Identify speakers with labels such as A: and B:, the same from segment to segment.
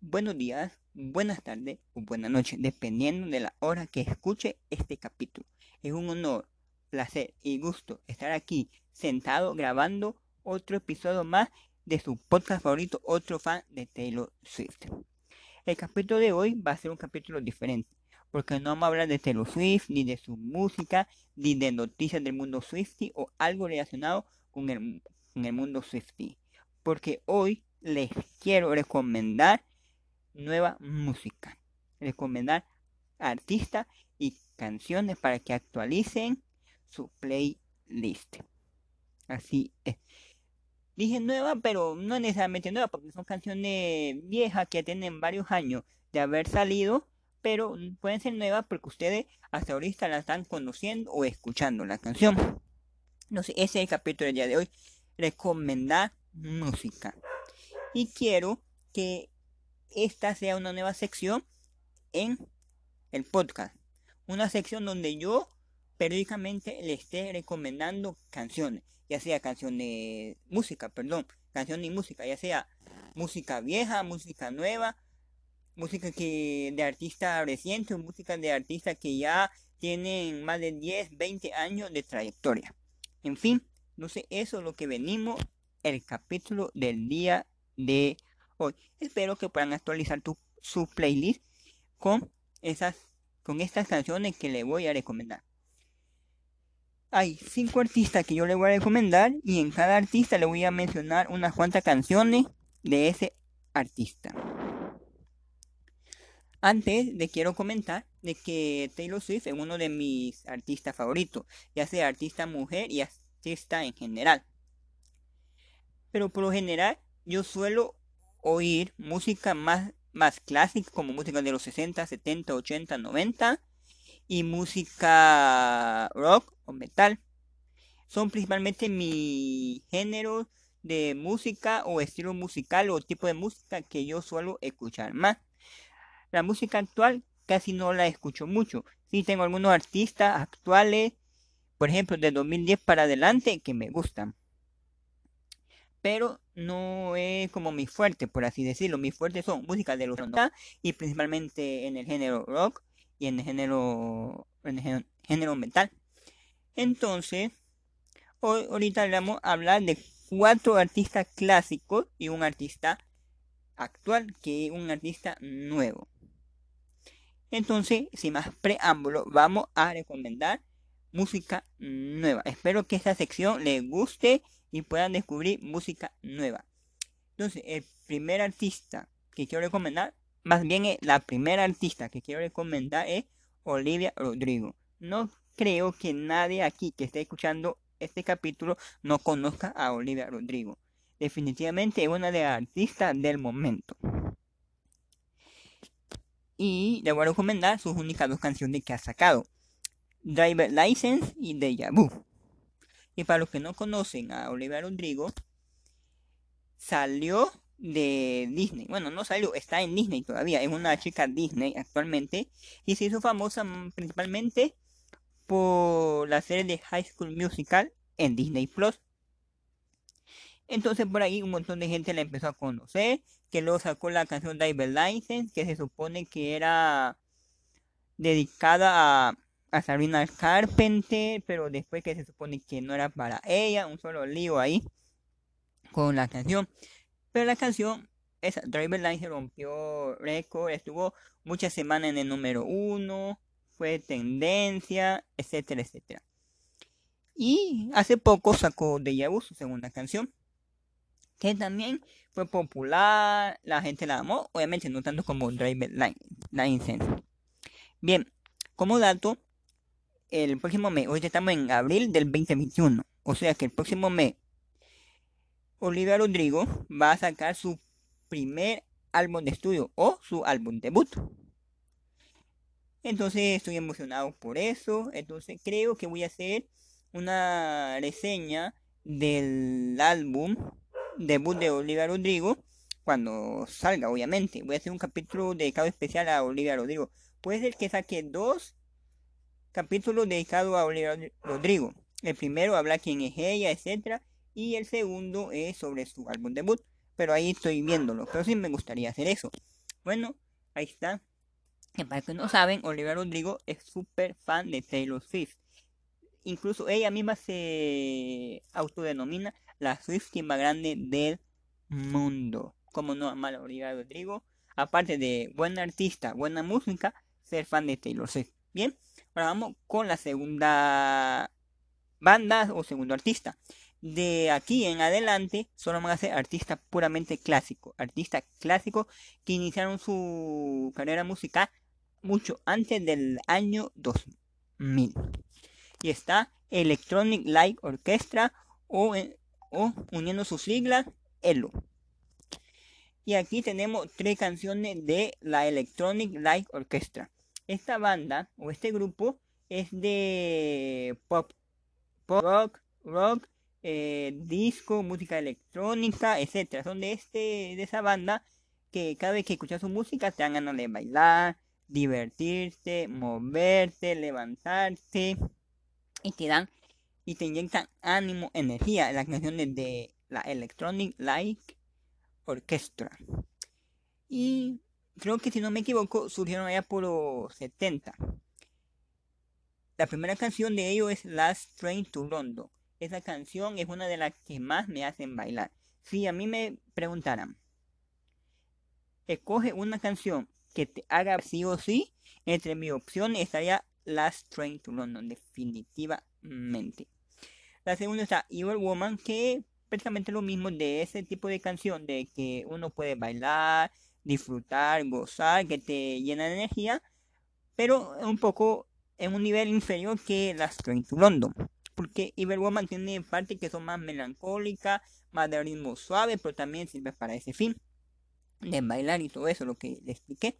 A: buenos días, buenas tardes o buenas noches, dependiendo de la hora que escuche este capítulo. Es un honor, placer y gusto estar aquí sentado grabando otro episodio más de su podcast favorito, otro fan de Taylor Swift. El capítulo de hoy va a ser un capítulo diferente, porque no vamos a hablar de Taylor Swift, ni de su música, ni de noticias del mundo Swifty o algo relacionado con el, mundo Swifty. Porque hoy les quiero recomendar nueva música. Recomendar artistas y canciones para que actualicen su playlist. Así es. Dije nueva, pero no necesariamente nueva, porque son canciones viejas que tienen varios años de haber salido, pero pueden ser nuevas porque ustedes hasta ahorita la están conociendo o escuchando la canción. Sé, ese es el capítulo del día de hoy. Recomendar música. Y quiero que esta sea una nueva sección en el podcast. Una sección donde yo periódicamente le esté recomendando canciones, ya sea canciones, música, perdón, canción y música, ya sea música vieja, música nueva, música que de artista reciente o música de artistas que ya tienen más de 10, 20 años de trayectoria. En fin, no sé, eso es lo que venimos el capítulo del día de hoy. Espero que puedan actualizar tu, su playlist con esas con estas canciones que le voy a recomendar. Hay cinco artistas que yo le voy a recomendar y en cada artista le voy a mencionar unas cuantas canciones de ese artista. Antes de quiero comentar de que Taylor Swift es uno de mis artistas favoritos, ya sea artista mujer y artista en general. Pero por lo general yo suelo oír música más, más clásica, como música de los 60, 70, 80, 90, y música rock o metal. Son principalmente mi género de música o estilo musical o tipo de música que yo suelo escuchar más. La música actual casi no la escucho mucho. Sí tengo algunos artistas actuales, por ejemplo, de 2010 para adelante, que me gustan pero no es como mi fuerte, por así decirlo. Mi fuerte son música de los 90 y principalmente en el género rock y en el género, en el género metal. Entonces, hoy ahorita vamos a hablar de cuatro artistas clásicos y un artista actual, que es un artista nuevo. Entonces, sin más preámbulo, vamos a recomendar música nueva. Espero que esta sección les guste y puedan descubrir música nueva. Entonces, el primer artista que quiero recomendar, más bien la primera artista que quiero recomendar es Olivia Rodrigo. No creo que nadie aquí que esté escuchando este capítulo no conozca a Olivia Rodrigo. Definitivamente es una de las artistas del momento. Y le voy a recomendar sus únicas dos canciones que ha sacado. Driver License y Deja Vu. Y para los que no conocen a Olivia Rodrigo, salió de Disney. Bueno, no salió, está en Disney todavía. Es una chica Disney actualmente. Y se hizo famosa principalmente por la serie de High School Musical en Disney Plus. Entonces por ahí un montón de gente la empezó a conocer. Que luego sacó la canción Diver License. Que se supone que era dedicada a a Sabrina Carpenter, pero después que se supone que no era para ella, un solo lío ahí con la canción. Pero la canción, esa Driver Line se rompió récord, estuvo muchas semanas en el número uno, fue tendencia, etcétera, etcétera. Y hace poco sacó de Vu, su segunda canción, que también fue popular, la gente la amó, obviamente no tanto como Driver Line. Bien, como dato, el próximo mes, hoy estamos en abril del 2021, o sea que el próximo mes Olivia Rodrigo va a sacar su primer álbum de estudio o su álbum debut. Entonces estoy emocionado por eso. Entonces creo que voy a hacer una reseña del álbum debut de Olivia Rodrigo cuando salga, obviamente. Voy a hacer un capítulo dedicado especial a Olivia Rodrigo. Puede ser que saque dos capítulo dedicado a Olivia Rodrigo. El primero habla quién es ella, etc. Y el segundo es sobre su álbum debut. Pero ahí estoy viéndolo. Pero sí me gustaría hacer eso. Bueno, ahí está. Que para que no saben, Olivia Rodrigo es súper fan de Taylor Swift. Incluso ella misma se autodenomina la Swiftie más grande del mundo. Como no amar a Olivia Rodrigo. Aparte de buena artista, buena música, ser fan de Taylor Swift. Bien, ahora vamos con la segunda banda o segundo artista. De aquí en adelante solo van a ser artistas puramente clásicos, artistas clásicos que iniciaron su carrera musical mucho antes del año 2000. Y está Electronic Light Orchestra o, o uniendo sus siglas ELO. Y aquí tenemos tres canciones de la Electronic Light Orchestra. Esta banda o este grupo es de pop, pop rock, rock, eh, disco, música electrónica, etcétera. Son de este, de esa banda que cada vez que escuchas su música te dan ganas de bailar, divertirte, moverte, levantarte y te dan y te inyectan ánimo, energía. Las canciones de la Electronic Light Orchestra. Y creo que si no me equivoco, surgieron allá por los 70. La primera canción de ellos es Last Train to London. Esa canción es una de las que más me hacen bailar. Si a mí me preguntaran, escoge una canción que te haga sí o sí, entre mi opción estaría Last Train to London, definitivamente. La segunda está Evil Woman, que prácticamente lo mismo de ese tipo de canción, de que uno puede bailar, disfrutar, gozar, que te llena de energía, pero un poco en un nivel inferior que Last Train to London. Porque Evil Woman tiene partes que son más melancólicas, más de ritmo suave, pero también sirve para ese fin de bailar y todo eso, lo que le expliqué.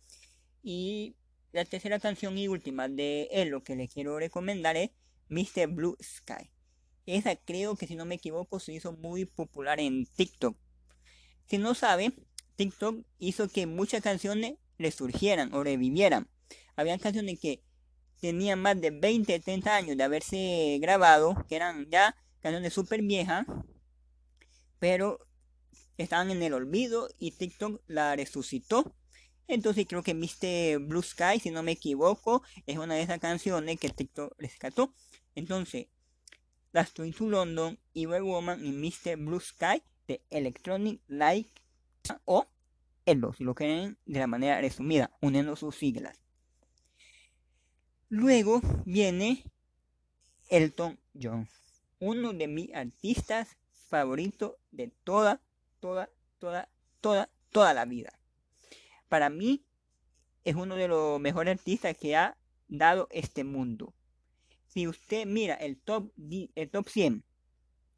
A: Y la tercera canción y última de él, lo que le quiero recomendar es Mr. Blue Sky. Esa creo que si no me equivoco se hizo muy popular en TikTok. Si no sabe, TikTok hizo que muchas canciones le surgieran o revivieran. Habían canciones que tenían más de 20, 30 años de haberse grabado, que eran ya canciones súper viejas, pero estaban en el olvido y TikTok la resucitó. Entonces creo que Mr. Blue Sky, si no me equivoco, es una de esas canciones que TikTok rescató. Entonces, Las Twin to London, Evil Woman y Mr. Blue Sky de Electronic Light o ELO, si lo quieren de la manera resumida, uniendo sus siglas. Luego viene Elton John, uno de mis artistas favoritos de toda toda, toda, toda, toda la vida. Para mí es uno de los mejores artistas que ha dado este mundo. Si usted mira el top, el top 100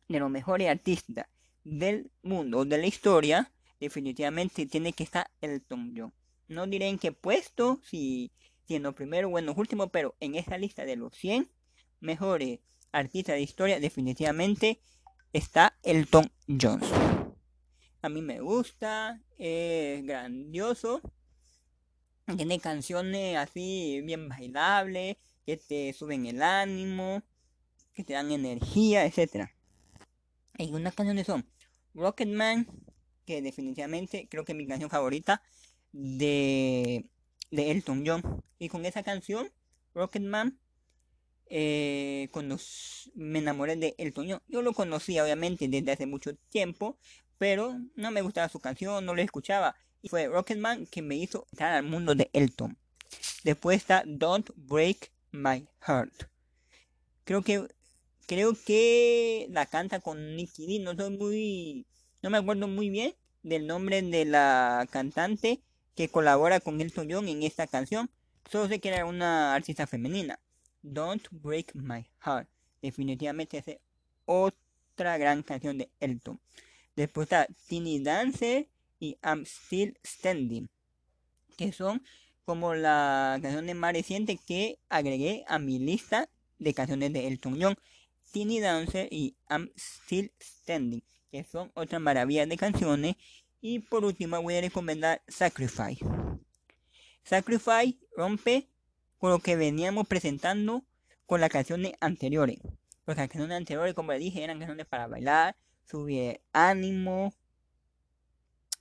A: de los mejores artistas del mundo, de la historia, definitivamente tiene que estar Elton John. No diré en qué puesto, si siendo primero o en los últimos, pero en esa lista de los 100 mejores artistas de historia, definitivamente está Elton John. A mí me gusta, es grandioso. Tiene canciones así bien bailables, que te suben el ánimo, que te dan energía, etc. Y unas canciones son Rocketman, que definitivamente creo que es mi canción favorita de, de Elton John. Y con esa canción, Rocketman, eh, cuando me enamoré de Elton John, yo lo conocía obviamente desde hace mucho tiempo, pero no me gustaba su canción, no lo escuchaba. Y fue Rocketman que me hizo entrar al mundo de Elton. Después está Don't Break My Heart. Creo que creo que la canta con Nicky D. No soy muy no me acuerdo muy bien del nombre de la cantante que colabora con Elton John en esta canción. Solo sé que era una artista femenina. Don't Break My Heart. Definitivamente es otra gran canción de Elton. Después está Teeny Dancer y I'm Still Standing, que son como la canción más reciente que agregué a mi lista de canciones de Elton John. Teeny Dancer y I'm Still Standing, que son otras maravillas de canciones. Y por último voy a recomendar Sacrifice. Sacrifice rompe con lo que veníamos presentando con las canciones anteriores. Las canciones anteriores, como le dije, eran canciones para bailar, subir ánimo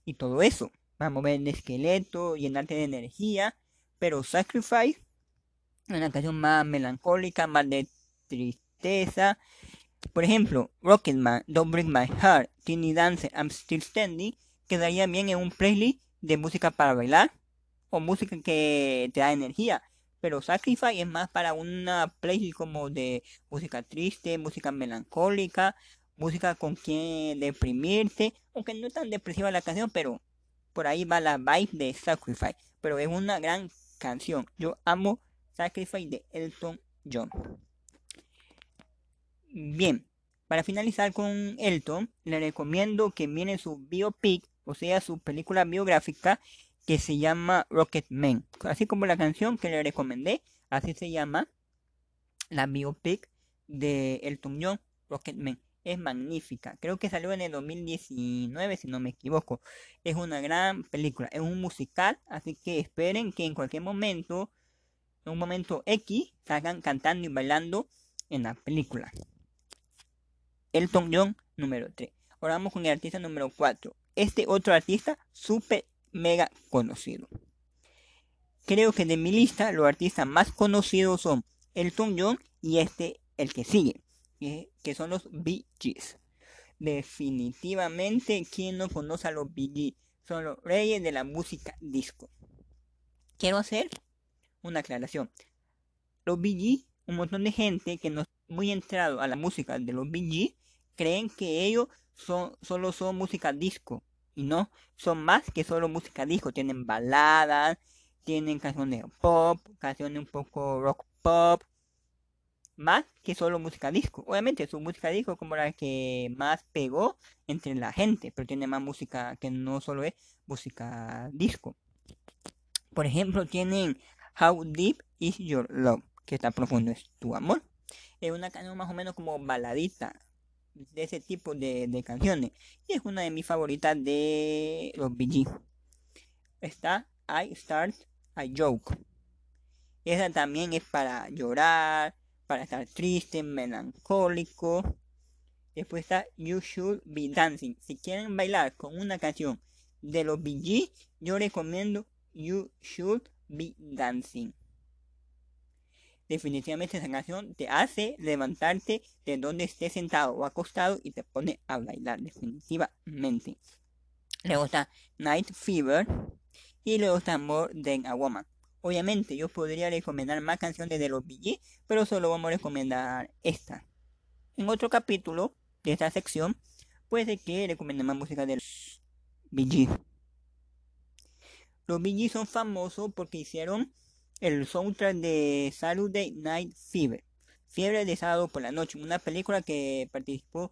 A: y todo eso. para mover el esqueleto, llenarte de energía, pero Sacrifice, una canción más melancólica, más de tristeza. Por ejemplo, Rocketman, Don't Break My Heart, Teeny Dance, I'm Still Standing, quedaría bien en un playlist de música para bailar o música que te da energía. Pero Sacrifice es más para una playlist como de música triste, música melancólica, música con quien deprimirse, aunque no es tan depresiva la canción, pero por ahí va la vibe de Sacrifice. Pero es una gran canción. Yo amo Sacrifice de Elton John. Bien, para finalizar con Elton, le recomiendo que viene su biopic, o sea, su película biográfica que se llama Rocket Man. Así como la canción que le recomendé, así se llama la biopic de Elton John, Rocket Man. Es magnífica. Creo que salió en el 2019, si no me equivoco. Es una gran película. Es un musical, así que esperen que en cualquier momento, en un momento X, salgan cantando y bailando en la película. Elton John, número 3. Ahora vamos con el artista número 4. Este otro artista, súper mega conocido. Creo que de mi lista los artistas más conocidos son Elton John y este, el que sigue, que, son los Bee Gees. Definitivamente, quien no conoce a los Bee Gees? Son los reyes de la música disco. Quiero hacer una aclaración. Los Bee Gees, un montón de gente que no es muy entrado a la música de los Gees, creen que ellos son, solo son música disco. Y no, son más que solo música disco. Tienen baladas, tienen canciones pop, canciones un poco rock pop. Más que solo música disco. Obviamente su música disco como la que más pegó entre la gente. Pero tiene más música que no solo es música disco. Por ejemplo, tienen How Deep Is Your Love. Que tan profundo es tu amor. Es una canción más o menos como baladita de ese tipo de, canciones. Y es una de mis favoritas de los BG. Está I Start I Joke. Esa también es para llorar, para estar triste, melancólico. Después está You Should Be Dancing. Si quieren bailar con una canción de los BG, yo recomiendo You Should Be Dancing. Definitivamente esa canción te hace levantarte de donde estés sentado o acostado y te pone a bailar definitivamente. Luego está Night Fever y luego está More Than a Woman. Obviamente yo podría recomendar más canciones de los BG, pero solo vamos a recomendar esta. En otro capítulo de esta sección puede que recomiende más música de los BG. Los BG son famosos porque hicieron el soundtrack de Saturday Night Fever, Fiebre de sábado por la noche, una película que participó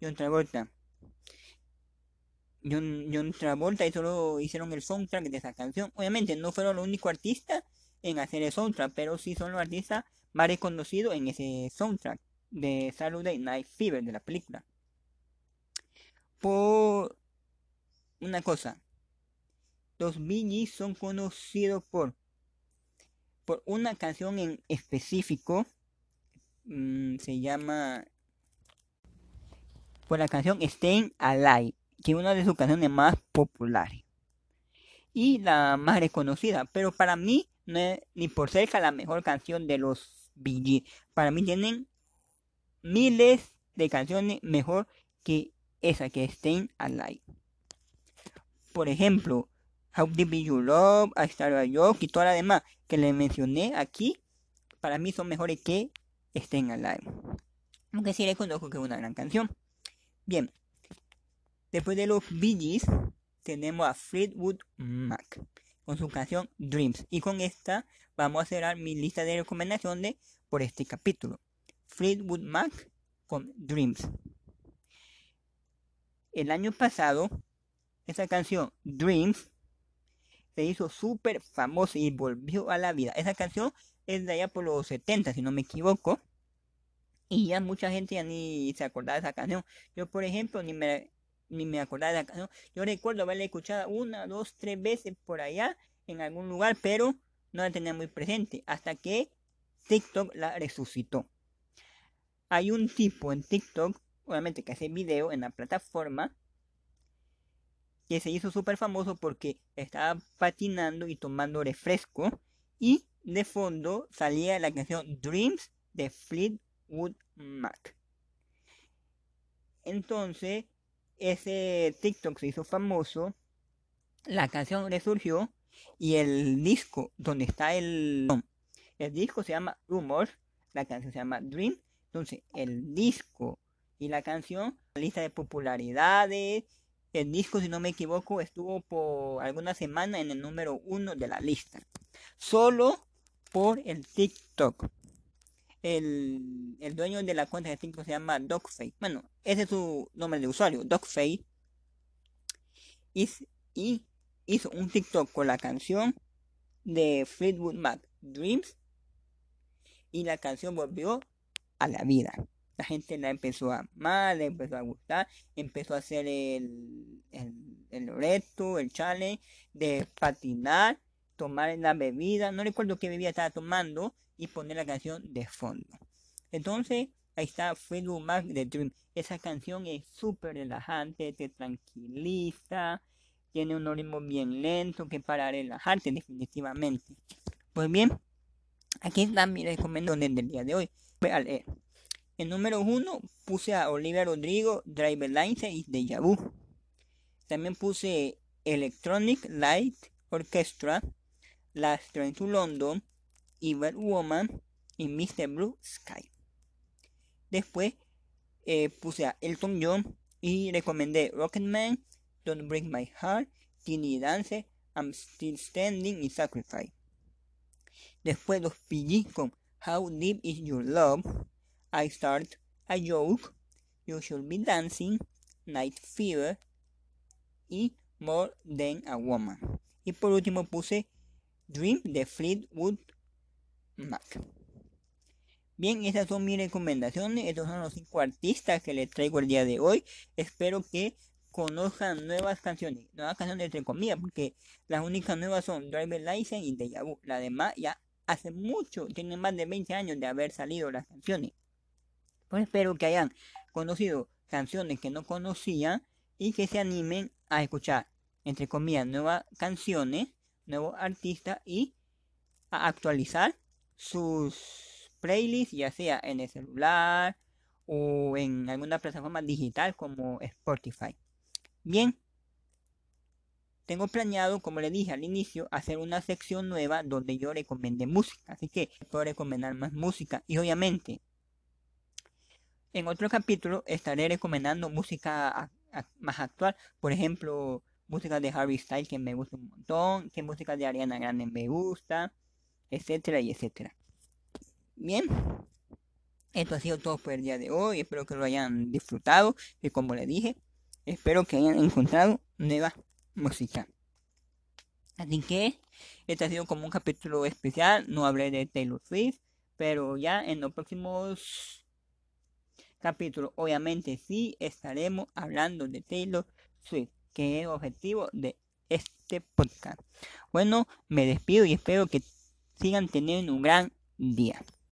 A: John Travolta. John, Travolta y solo hicieron el soundtrack de esa canción. Obviamente no fueron los únicos artistas en hacer el soundtrack, pero sí son los artistas más reconocidos en ese soundtrack de Saturday Night Fever de la película. Por una cosa, los Bee son conocidos por por una canción en específico. Mm, se llama. Por la canción Staying Alive, que es una de sus canciones más populares. Y la más reconocida. Pero para mí, no es ni por cerca la mejor canción de los BG. Para mí tienen miles de canciones mejor que esa que Staying Alive. Por ejemplo, How Deep Is Love, I Started a Joke y todas las demás que le mencioné aquí, para mí son mejores que Estén Alive. Aunque sí reconozco que es una gran canción. Bien, después de los Bee tenemos a Fleetwood Mac con su canción Dreams. Y con esta vamos a cerrar mi lista de recomendaciones por este capítulo. Fleetwood Mac con Dreams. El año pasado, esa canción Dreams se hizo súper famosa y volvió a la vida. Esa canción es de allá por los 70, si no me equivoco. Y ya mucha gente ya ni se acordaba de esa canción. Yo, por ejemplo, ni me, ni me acordaba de esa canción. Yo recuerdo haberla escuchado una, dos, tres veces por allá en algún lugar, pero no la tenía muy presente. Hasta que TikTok la resucitó. Hay un tipo en TikTok, obviamente que hace video en la plataforma, que se hizo súper famoso porque estaba patinando y tomando refresco y de fondo salía la canción Dreams de Fleetwood Mac. Entonces, ese TikTok se hizo famoso, la canción resurgió y el disco donde está el... El disco se llama Rumors, la canción se llama Dream. Entonces, el disco y la canción, lista de popularidades, el disco, si no me equivoco, estuvo por alguna semana en el número uno de la lista. Solo por el TikTok. El, dueño de la cuenta de TikTok se llama Dogface. Bueno, ese es su nombre de usuario, Dogface. Y, hizo un TikTok con la canción de Fleetwood Mac, Dreams. Y la canción volvió a la vida la gente la empezó a amar, le empezó a gustar, empezó a hacer el, el, reto, el challenge de patinar, tomar la bebida, no recuerdo qué bebida estaba tomando, y poner la canción de fondo. Entonces, ahí está Freedom Mark de Dream. Esa canción es súper relajante, te tranquiliza, tiene un ritmo bien lento que para relajarte definitivamente. Pues bien, aquí está mi recomendación del día de hoy. Voy a leer. En número 1 puse a Olivia Rodrigo, Driver License y Deja Vu. También puse Electronic Light Orchestra, Last Train to London, Evil Woman y Mr. Blue Sky. Después eh, puse a Elton John y recomendé Rocketman, Don't Break My Heart, Teeny Dance, I'm Still Standing y Sacrifice. Después los PG con How Deep Is Your Love. I Start a Joke, You Should Be Dancing, Night Fever y More Than a Woman. Y por último puse Dream de Fleetwood Mac. Bien, esas son mis recomendaciones. Estos son los cinco artistas que les traigo el día de hoy. Espero que conozcan nuevas canciones. Nuevas canciones entre comillas, porque las únicas nuevas son Driver License y Deja Vu. La demás ya hace mucho, tienen más de 20 años de haber salido las canciones. Pues espero que hayan conocido canciones que no conocían y que se animen a escuchar, entre comillas, nuevas canciones, nuevos artistas y a actualizar sus playlists, ya sea en el celular o en alguna plataforma digital como Spotify. Bien, tengo planeado, como le dije al inicio, hacer una sección nueva donde yo recomiende música. Así que puedo recomendar más música. Y obviamente, en otro capítulo estaré recomendando música más actual, por ejemplo, música de Harry Styles que me gusta un montón, que música de Ariana Grande me gusta, etcétera y etcétera. Bien, esto ha sido todo por el día de hoy, espero que lo hayan disfrutado y como les dije, espero que hayan encontrado nueva música. Así que este ha sido como un capítulo especial, no hablé de Taylor Swift, pero ya en los próximos capítulo, obviamente sí estaremos hablando de Taylor Swift, que es el objetivo de este podcast. Bueno, me despido y espero que sigan teniendo un gran día.